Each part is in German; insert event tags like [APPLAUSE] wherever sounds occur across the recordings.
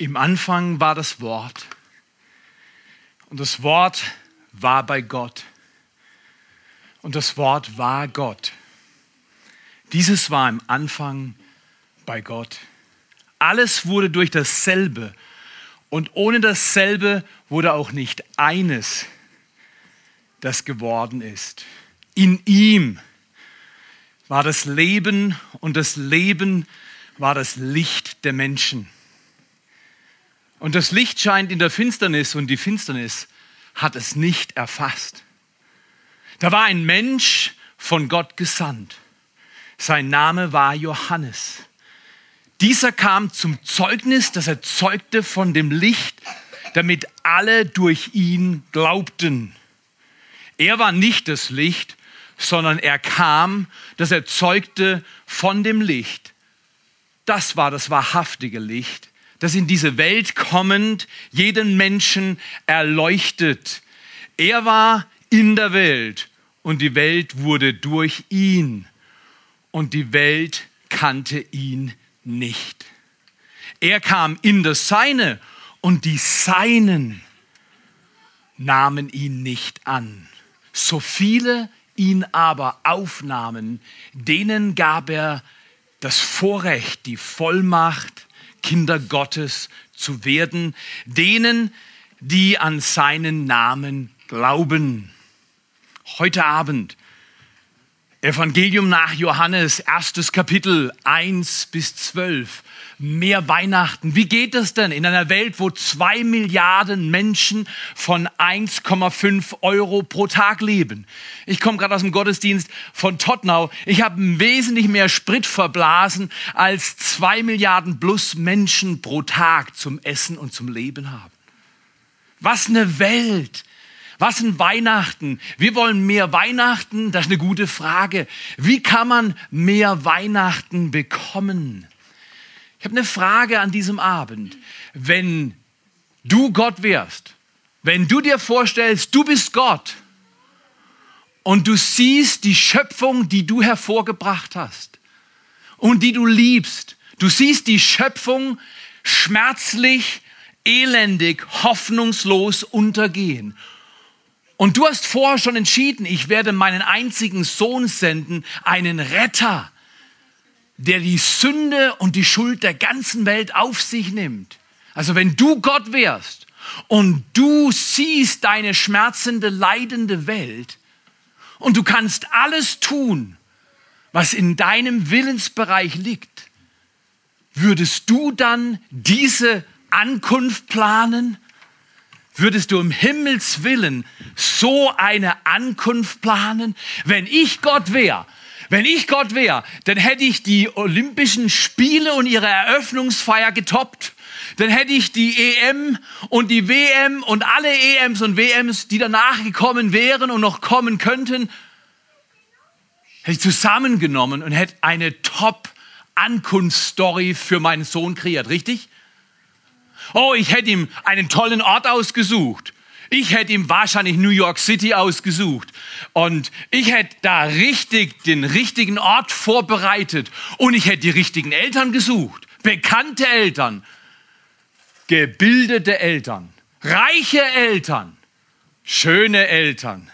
Im Anfang war das Wort und das Wort war bei Gott und das Wort war Gott. Dieses war im Anfang bei Gott. Alles wurde durch dasselbe und ohne dasselbe wurde auch nicht eines, das geworden ist. In ihm war das Leben und das Leben war das Licht der Menschen. Und das Licht scheint in der Finsternis und die Finsternis hat es nicht erfasst. Da war ein Mensch von Gott gesandt. Sein Name war Johannes. Dieser kam zum Zeugnis, das er zeugte von dem Licht, damit alle durch ihn glaubten. Er war nicht das Licht, sondern er kam, dass er zeugte von dem Licht. Das war das wahrhaftige Licht, das in diese Welt kommend jeden Menschen erleuchtet. Er war in der Welt und die Welt wurde durch ihn und die Welt kannte ihn nicht. Er kam in das Seine und die Seinen nahmen ihn nicht an. So viele ihn aber aufnahmen, denen gab er das Vorrecht, die Vollmacht, Kinder Gottes zu werden, denen, die an seinen Namen glauben. Heute Abend Evangelium nach Johannes, erstes Kapitel 1 bis 12. Mehr Weihnachten. Wie geht es denn in einer Welt, wo zwei Milliarden Menschen von 1,5 Euro pro Tag leben? Ich komme gerade aus dem Gottesdienst von Tottenau. Ich habe wesentlich mehr Sprit verblasen, als zwei Milliarden plus Menschen pro Tag zum Essen und zum Leben haben. Was eine Welt! Was sind Weihnachten? Wir wollen mehr Weihnachten. Das ist eine gute Frage. Wie kann man mehr Weihnachten bekommen? Ich habe eine Frage an diesem Abend. Wenn du Gott wärst, wenn du dir vorstellst, du bist Gott und du siehst die Schöpfung, die du hervorgebracht hast und die du liebst, du siehst die Schöpfung schmerzlich, elendig, hoffnungslos untergehen und du hast vorher schon entschieden, ich werde meinen einzigen Sohn senden, einen Retter, der die Sünde und die Schuld der ganzen Welt auf sich nimmt. Also wenn du Gott wärst und du siehst deine schmerzende, leidende Welt und du kannst alles tun, was in deinem Willensbereich liegt, würdest du dann diese Ankunft planen? Würdest du im Himmels Willen so eine Ankunft planen? Wenn ich Gott wäre, wenn ich Gott wäre, dann hätte ich die Olympischen Spiele und ihre Eröffnungsfeier getoppt. Dann hätte ich die EM und die WM und alle EMs und WMs, die danach gekommen wären und noch kommen könnten, hätte ich zusammengenommen und hätte eine Top-Ankunftsstory für meinen Sohn kreiert, richtig? Oh, ich hätte ihm einen tollen Ort ausgesucht. Ich hätte ihm wahrscheinlich New York City ausgesucht. Und ich hätte da richtig den richtigen Ort vorbereitet. Und ich hätte die richtigen Eltern gesucht. Bekannte Eltern. Gebildete Eltern. Reiche Eltern. Schöne Eltern.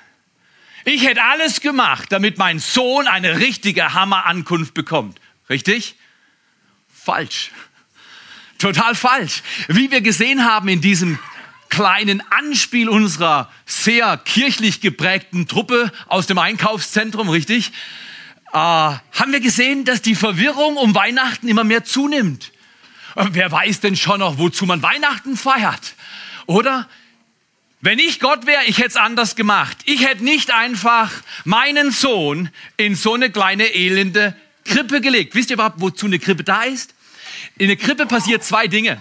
Ich hätte alles gemacht, damit mein Sohn eine richtige Hammerankunft bekommt. Richtig? Falsch. Total falsch. Wie wir gesehen haben in diesem kleinen Anspiel unserer sehr kirchlich geprägten Truppe aus dem Einkaufszentrum, richtig? Äh, haben wir gesehen, dass die Verwirrung um Weihnachten immer mehr zunimmt. Äh, wer weiß denn schon noch, wozu man Weihnachten feiert? Oder? Wenn ich Gott wäre, ich hätte es anders gemacht. Ich hätte nicht einfach meinen Sohn in so eine kleine elende Krippe gelegt. Wisst ihr überhaupt, wozu eine Krippe da ist? In der Krippe passiert zwei Dinge.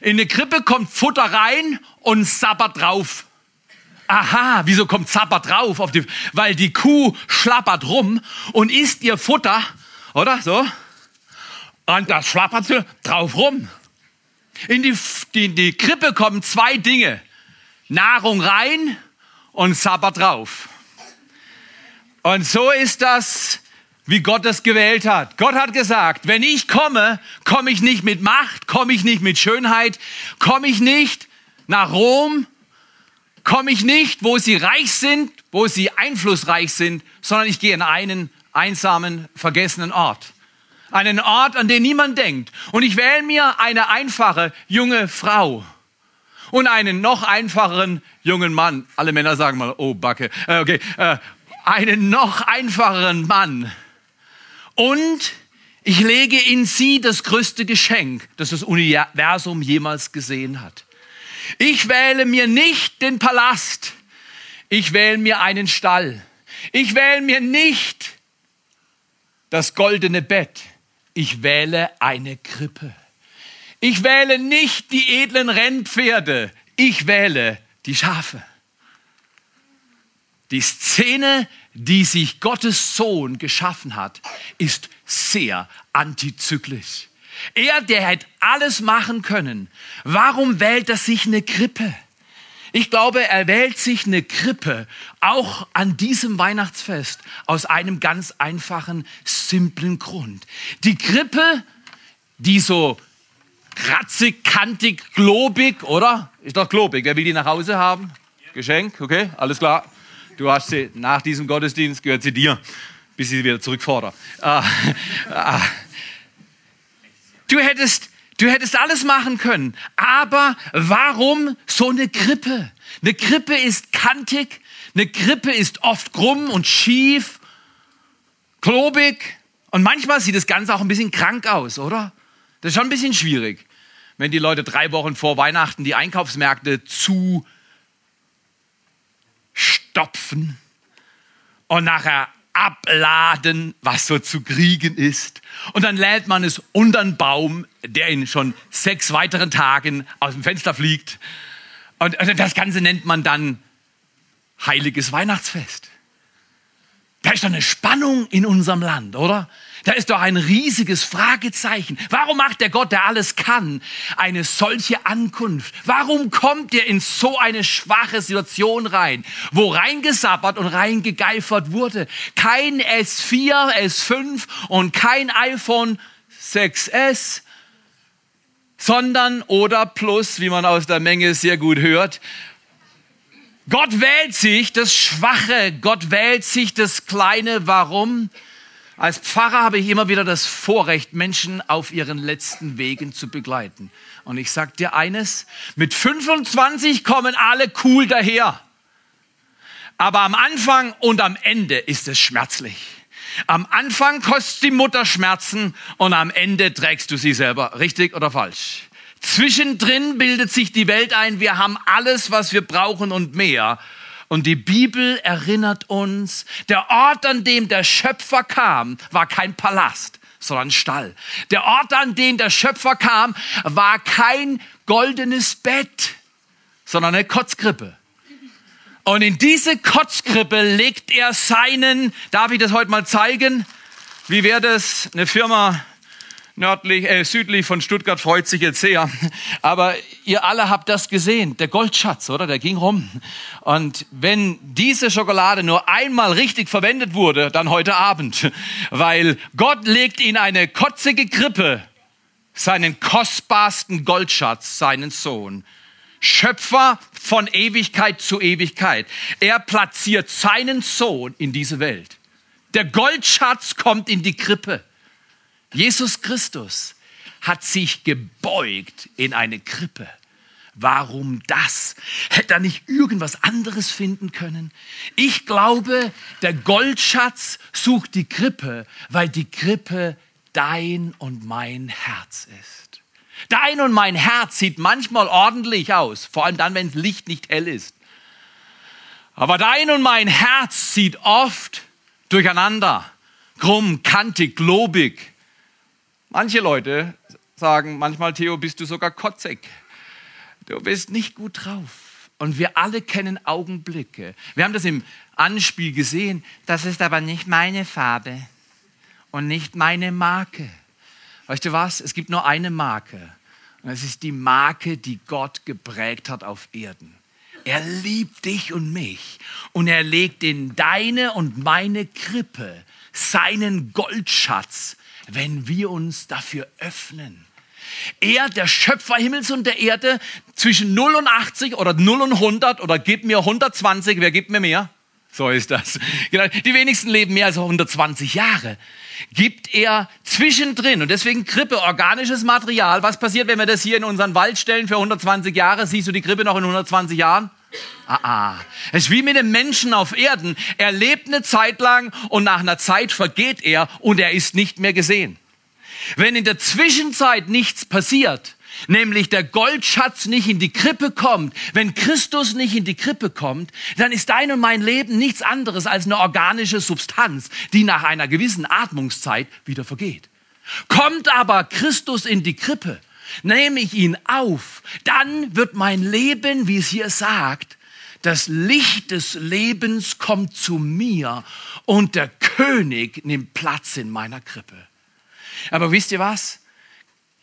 In der Krippe kommt Futter rein und Sabbat drauf. Aha, wieso kommt Sabbat drauf? Auf die, weil die Kuh schlappert rum und isst ihr Futter, oder so? Und das schlappert sie drauf rum. In die, die, die Krippe kommen zwei Dinge. Nahrung rein und Sabbat drauf. Und so ist das wie Gott es gewählt hat. Gott hat gesagt, wenn ich komme, komme ich nicht mit Macht, komme ich nicht mit Schönheit, komme ich nicht nach Rom, komme ich nicht, wo sie reich sind, wo sie einflussreich sind, sondern ich gehe in einen einsamen, vergessenen Ort. Einen Ort, an den niemand denkt. Und ich wähle mir eine einfache junge Frau und einen noch einfacheren jungen Mann. Alle Männer sagen mal, oh Backe. Äh, okay, äh, einen noch einfacheren Mann. Und ich lege in sie das größte Geschenk, das das Universum jemals gesehen hat. Ich wähle mir nicht den Palast. Ich wähle mir einen Stall. Ich wähle mir nicht das goldene Bett. Ich wähle eine Krippe. Ich wähle nicht die edlen Rennpferde, ich wähle die Schafe. Die Szene, die sich Gottes Sohn geschaffen hat, ist sehr antizyklisch. Er, der hätte alles machen können, warum wählt er sich eine Krippe? Ich glaube, er wählt sich eine Krippe auch an diesem Weihnachtsfest aus einem ganz einfachen, simplen Grund. Die Krippe, die so kratzig, kantig, globig, oder? Ist doch globig. Wer will die nach Hause haben? Geschenk, okay, alles klar. Du hast sie nach diesem Gottesdienst, gehört sie dir, bis ich sie wieder zurückfordere. Äh, äh, du, hättest, du hättest alles machen können, aber warum so eine Krippe? Eine Krippe ist kantig, eine Krippe ist oft krumm und schief, klobig und manchmal sieht das Ganze auch ein bisschen krank aus, oder? Das ist schon ein bisschen schwierig, wenn die Leute drei Wochen vor Weihnachten die Einkaufsmärkte zu stopfen und nachher abladen, was so zu kriegen ist. Und dann lädt man es unter den Baum, der in schon sechs weiteren Tagen aus dem Fenster fliegt. Und das Ganze nennt man dann heiliges Weihnachtsfest. Da ist doch eine Spannung in unserem Land, oder? Da ist doch ein riesiges Fragezeichen. Warum macht der Gott, der alles kann, eine solche Ankunft? Warum kommt er in so eine schwache Situation rein, wo reingesappert und reingegeifert wurde? Kein S4, S5 und kein iPhone 6S, sondern oder plus, wie man aus der Menge sehr gut hört, Gott wählt sich das Schwache, Gott wählt sich das Kleine. Warum? Als Pfarrer habe ich immer wieder das Vorrecht, Menschen auf ihren letzten Wegen zu begleiten. Und ich sage dir eines, mit 25 kommen alle cool daher. Aber am Anfang und am Ende ist es schmerzlich. Am Anfang kostet die Mutter Schmerzen und am Ende trägst du sie selber. Richtig oder falsch? Zwischendrin bildet sich die Welt ein, wir haben alles, was wir brauchen und mehr. Und die Bibel erinnert uns, der Ort, an dem der Schöpfer kam, war kein Palast, sondern Stall. Der Ort, an dem der Schöpfer kam, war kein goldenes Bett, sondern eine Kotzgrippe. Und in diese Kotzgrippe legt er seinen, darf ich das heute mal zeigen? Wie wäre das? Eine Firma nördlich, äh, südlich von Stuttgart freut sich jetzt sehr. Aber ihr alle habt das gesehen, der Goldschatz, oder? Der ging rum. Und wenn diese Schokolade nur einmal richtig verwendet wurde, dann heute Abend. Weil Gott legt in eine kotzige Krippe seinen kostbarsten Goldschatz, seinen Sohn. Schöpfer von Ewigkeit zu Ewigkeit. Er platziert seinen Sohn in diese Welt. Der Goldschatz kommt in die Krippe. Jesus Christus hat sich gebeugt in eine Krippe. Warum das? Hätte er nicht irgendwas anderes finden können? Ich glaube, der Goldschatz sucht die Krippe, weil die Krippe dein und mein Herz ist. Dein und mein Herz sieht manchmal ordentlich aus, vor allem dann, wenn das Licht nicht hell ist. Aber dein und mein Herz sieht oft durcheinander, krumm, kantig, globig, Manche Leute sagen manchmal, Theo, bist du sogar kotzig. Du bist nicht gut drauf. Und wir alle kennen Augenblicke. Wir haben das im Anspiel gesehen. Das ist aber nicht meine Farbe und nicht meine Marke. Weißt du was? Es gibt nur eine Marke. Und es ist die Marke, die Gott geprägt hat auf Erden. Er liebt dich und mich. Und er legt in deine und meine Krippe seinen Goldschatz, wenn wir uns dafür öffnen. Er, der Schöpfer Himmels und der Erde, zwischen 0 und 80 oder 0 und 100 oder gib mir 120, wer gibt mir mehr? So ist das. Genau. Die wenigsten leben mehr als 120 Jahre. Gibt er zwischendrin und deswegen Krippe, organisches Material. Was passiert, wenn wir das hier in unseren Wald stellen für 120 Jahre? Siehst du die Krippe noch in 120 Jahren? Ah, ah. Es ist wie mit dem Menschen auf Erden. Er lebt eine Zeit lang und nach einer Zeit vergeht er und er ist nicht mehr gesehen. Wenn in der Zwischenzeit nichts passiert, nämlich der Goldschatz nicht in die Krippe kommt, wenn Christus nicht in die Krippe kommt, dann ist dein und mein Leben nichts anderes als eine organische Substanz, die nach einer gewissen Atmungszeit wieder vergeht. Kommt aber Christus in die Krippe, nehme ich ihn auf, dann wird mein Leben, wie es hier sagt, das Licht des Lebens kommt zu mir und der König nimmt Platz in meiner Krippe. Aber wisst ihr was?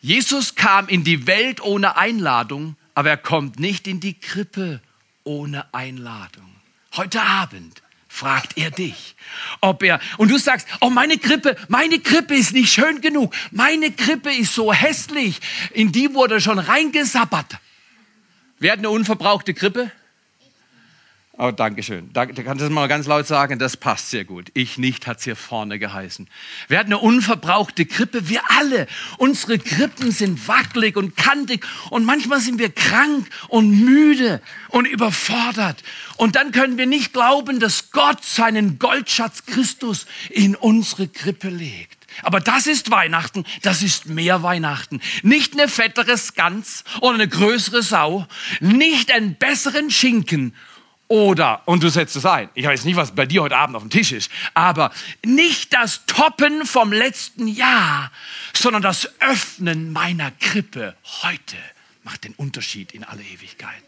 Jesus kam in die Welt ohne Einladung, aber er kommt nicht in die Krippe ohne Einladung. Heute Abend fragt er dich, ob er, und du sagst, oh, meine Krippe, meine Krippe ist nicht schön genug, meine Krippe ist so hässlich, in die wurde schon reingesabbert. Wer hat eine unverbrauchte Krippe? Oh, danke schön. Da, da kannst du mal ganz laut sagen, das passt sehr gut. Ich nicht, hat's hier vorne geheißen. Wir hatten eine unverbrauchte Krippe, wir alle. Unsere Krippen sind wackelig und kantig und manchmal sind wir krank und müde und überfordert. Und dann können wir nicht glauben, dass Gott seinen Goldschatz Christus in unsere Krippe legt. Aber das ist Weihnachten, das ist mehr Weihnachten. Nicht eine fettere Gans oder eine größere Sau, nicht einen besseren Schinken oder, und du setzt es ein, ich weiß nicht, was bei dir heute Abend auf dem Tisch ist, aber nicht das Toppen vom letzten Jahr, sondern das Öffnen meiner Krippe heute macht den Unterschied in alle Ewigkeit.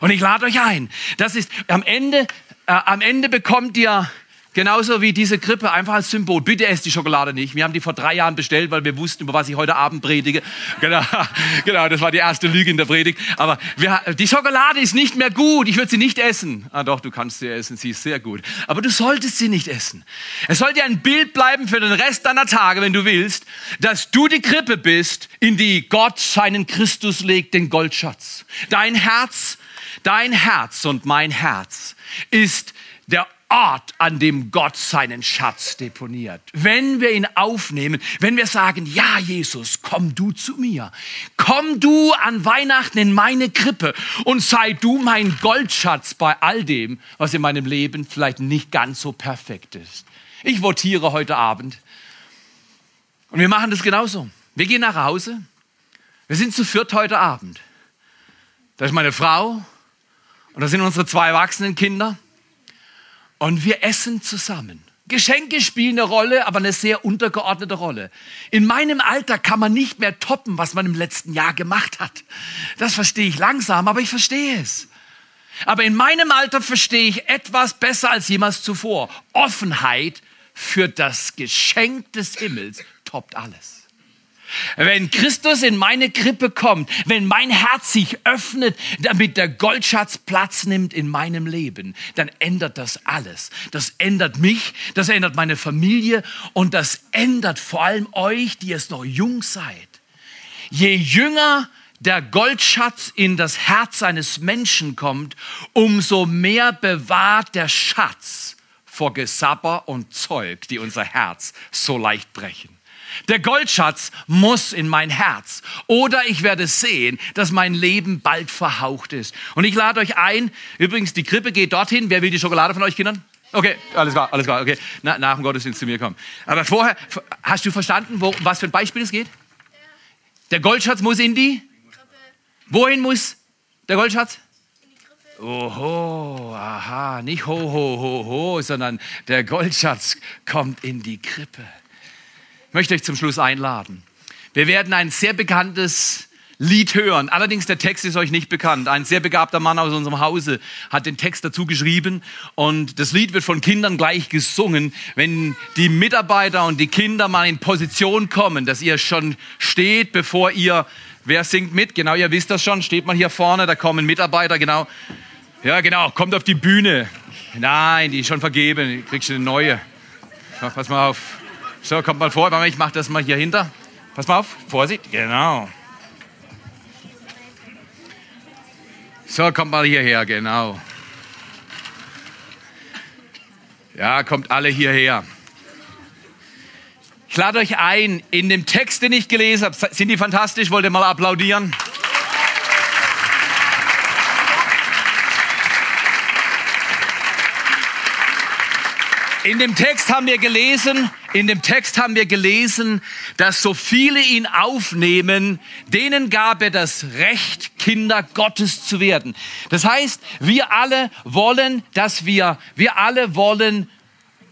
Und ich lade euch ein, das ist am Ende, äh, am Ende bekommt ihr Genauso wie diese Krippe einfach als Symbol. Bitte esst die Schokolade nicht. Wir haben die vor drei Jahren bestellt, weil wir wussten, über was ich heute Abend predige. Genau, [LAUGHS] genau das war die erste Lüge in der Predigt. Aber wir, die Schokolade ist nicht mehr gut. Ich würde sie nicht essen. Ah doch, du kannst sie essen. Sie ist sehr gut. Aber du solltest sie nicht essen. Es soll dir ein Bild bleiben für den Rest deiner Tage, wenn du willst, dass du die Krippe bist, in die Gott seinen Christus legt, den Goldschatz. Dein Herz, dein Herz und mein Herz ist der Ort, an dem Gott seinen Schatz deponiert. Wenn wir ihn aufnehmen, wenn wir sagen, ja Jesus, komm du zu mir, komm du an Weihnachten in meine Krippe und sei du mein Goldschatz bei all dem, was in meinem Leben vielleicht nicht ganz so perfekt ist. Ich votiere heute Abend und wir machen das genauso. Wir gehen nach Hause, wir sind zu viert heute Abend. Da ist meine Frau und da sind unsere zwei erwachsenen Kinder und wir essen zusammen. Geschenke spielen eine Rolle, aber eine sehr untergeordnete Rolle. In meinem Alter kann man nicht mehr toppen, was man im letzten Jahr gemacht hat. Das verstehe ich langsam, aber ich verstehe es. Aber in meinem Alter verstehe ich etwas besser als jemals zuvor. Offenheit für das Geschenk des Himmels toppt alles. Wenn Christus in meine Krippe kommt, wenn mein Herz sich öffnet, damit der Goldschatz Platz nimmt in meinem Leben, dann ändert das alles. Das ändert mich, das ändert meine Familie und das ändert vor allem euch, die es noch jung seid. Je jünger der Goldschatz in das Herz eines Menschen kommt, umso mehr bewahrt der Schatz vor Gesabber und Zeug, die unser Herz so leicht brechen. Der Goldschatz muss in mein Herz. Oder ich werde sehen, dass mein Leben bald verhaucht ist. Und ich lade euch ein, übrigens, die Krippe geht dorthin. Wer will die Schokolade von euch, Kindern? Okay, alles klar, alles klar, okay. Na, nach dem Gottesdienst zu mir kommen. Aber vorher, hast du verstanden, wo, was für ein Beispiel es geht? Der Goldschatz muss in die? Krippe. Wohin muss der Goldschatz? Oho, aha, nicht ho, ho, ho, ho, sondern der Goldschatz kommt in die Krippe. Möchte euch zum Schluss einladen. Wir werden ein sehr bekanntes Lied hören. Allerdings der Text ist euch nicht bekannt. Ein sehr begabter Mann aus unserem Hause hat den Text dazu geschrieben und das Lied wird von Kindern gleich gesungen. Wenn die Mitarbeiter und die Kinder mal in Position kommen, dass ihr schon steht, bevor ihr, wer singt mit? Genau, ihr wisst das schon, steht mal hier vorne, da kommen Mitarbeiter, genau. Ja, genau, kommt auf die Bühne. Nein, die ist schon vergeben, kriegst du eine neue. Pass mal auf. So, kommt mal vor, ich mache das mal hier hinter. Pass mal auf, Vorsicht, genau. So, kommt mal hierher, genau. Ja, kommt alle hierher. Ich lade euch ein, in dem Text, den ich gelesen habe, sind die fantastisch? Wollt ihr mal applaudieren? In dem Text haben wir gelesen, in dem Text haben wir gelesen, dass so viele ihn aufnehmen, denen gab er das Recht, Kinder Gottes zu werden. Das heißt, wir alle wollen, dass wir, wir alle wollen,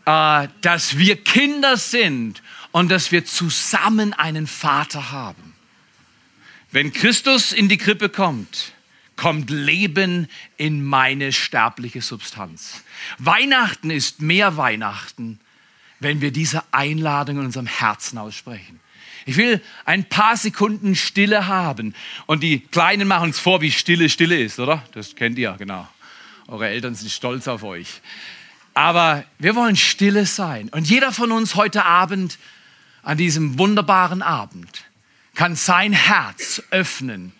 äh, dass wir Kinder sind und dass wir zusammen einen Vater haben. Wenn Christus in die Krippe kommt, kommt Leben in meine sterbliche Substanz. Weihnachten ist mehr Weihnachten, wenn wir diese Einladung in unserem Herzen aussprechen. Ich will ein paar Sekunden Stille haben. Und die Kleinen machen uns vor, wie Stille Stille ist, oder? Das kennt ihr, genau. Eure Eltern sind stolz auf euch. Aber wir wollen stille sein. Und jeder von uns heute Abend, an diesem wunderbaren Abend, kann sein Herz öffnen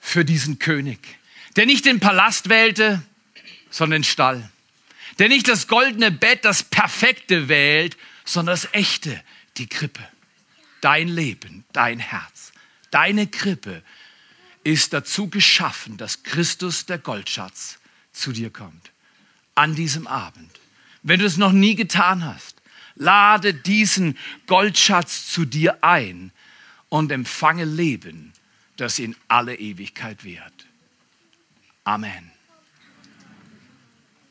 für diesen König der nicht den Palast wählte, sondern den Stall, der nicht das goldene Bett, das perfekte wählt, sondern das echte, die Krippe. Dein Leben, dein Herz, deine Krippe ist dazu geschaffen, dass Christus, der Goldschatz, zu dir kommt. An diesem Abend. Wenn du es noch nie getan hast, lade diesen Goldschatz zu dir ein und empfange Leben, das in alle Ewigkeit währt. Amen.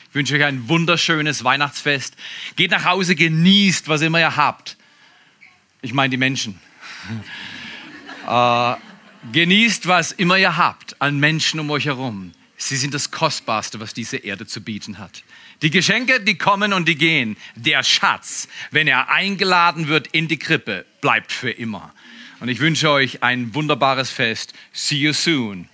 Ich wünsche euch ein wunderschönes Weihnachtsfest. Geht nach Hause, genießt, was immer ihr habt. Ich meine die Menschen. [LAUGHS] äh, genießt, was immer ihr habt an Menschen um euch herum. Sie sind das Kostbarste, was diese Erde zu bieten hat. Die Geschenke, die kommen und die gehen. Der Schatz, wenn er eingeladen wird in die Krippe, bleibt für immer. Und ich wünsche euch ein wunderbares Fest. See you soon.